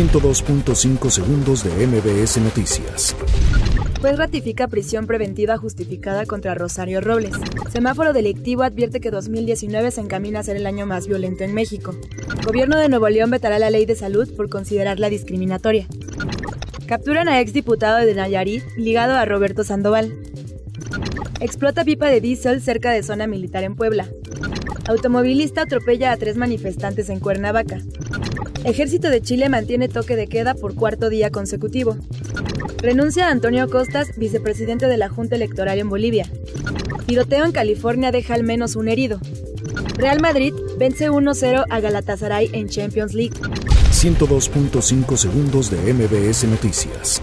102.5 segundos de MBS Noticias. Pues ratifica prisión preventiva justificada contra Rosario Robles. Semáforo delictivo advierte que 2019 se encamina a ser el año más violento en México. Gobierno de Nuevo León vetará la ley de salud por considerarla discriminatoria. Capturan a exdiputado de Nayarit ligado a Roberto Sandoval. Explota pipa de diésel cerca de zona militar en Puebla. Automovilista atropella a tres manifestantes en Cuernavaca. Ejército de Chile mantiene toque de queda por cuarto día consecutivo. Renuncia Antonio Costas, vicepresidente de la Junta Electoral en Bolivia. Tiroteo en California deja al menos un herido. Real Madrid vence 1-0 a Galatasaray en Champions League. 102.5 segundos de MBS Noticias.